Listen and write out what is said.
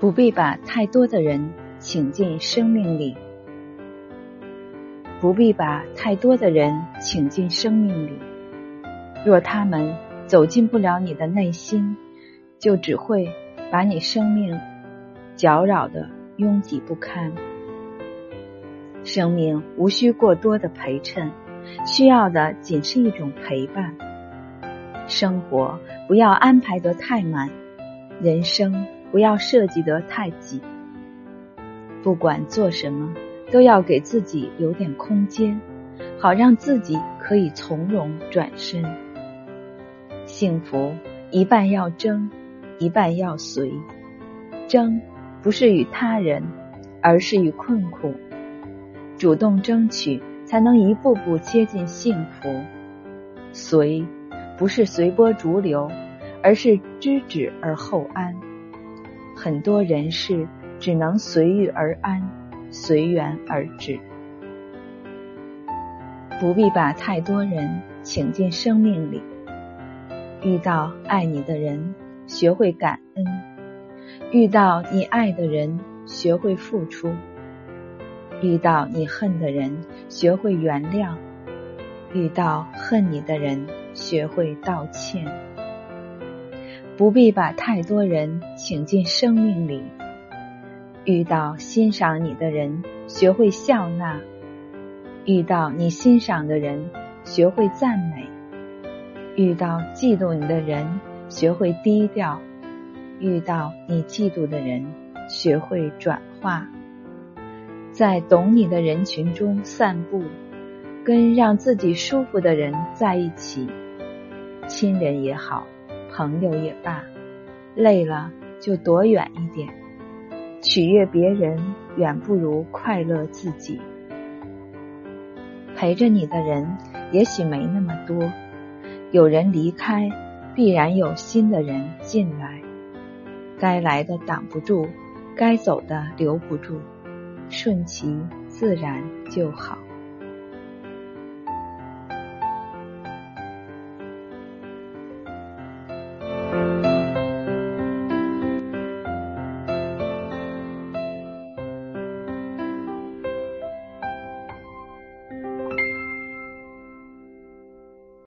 不必把太多的人请进生命里，不必把太多的人请进生命里。若他们走进不了你的内心，就只会把你生命搅扰的拥挤不堪。生命无需过多的陪衬，需要的仅是一种陪伴。生活不要安排得太满，人生。不要设计得太紧，不管做什么，都要给自己留点空间，好让自己可以从容转身。幸福一半要争，一半要随。争不是与他人，而是与困苦。主动争取，才能一步步接近幸福。随不是随波逐流，而是知止而后安。很多人事只能随遇而安，随缘而止，不必把太多人请进生命里。遇到爱你的人，学会感恩；遇到你爱的人，学会付出；遇到你恨的人，学会原谅；遇到恨你的人，学会道歉。不必把太多人请进生命里。遇到欣赏你的人，学会笑纳；遇到你欣赏的人，学会赞美；遇到嫉妒你的人，学会低调；遇到你嫉妒的人，学会转化。在懂你的人群中散步，跟让自己舒服的人在一起，亲人也好。朋友也罢，累了就躲远一点。取悦别人远不如快乐自己。陪着你的人也许没那么多，有人离开，必然有新的人进来。该来的挡不住，该走的留不住，顺其自然就好。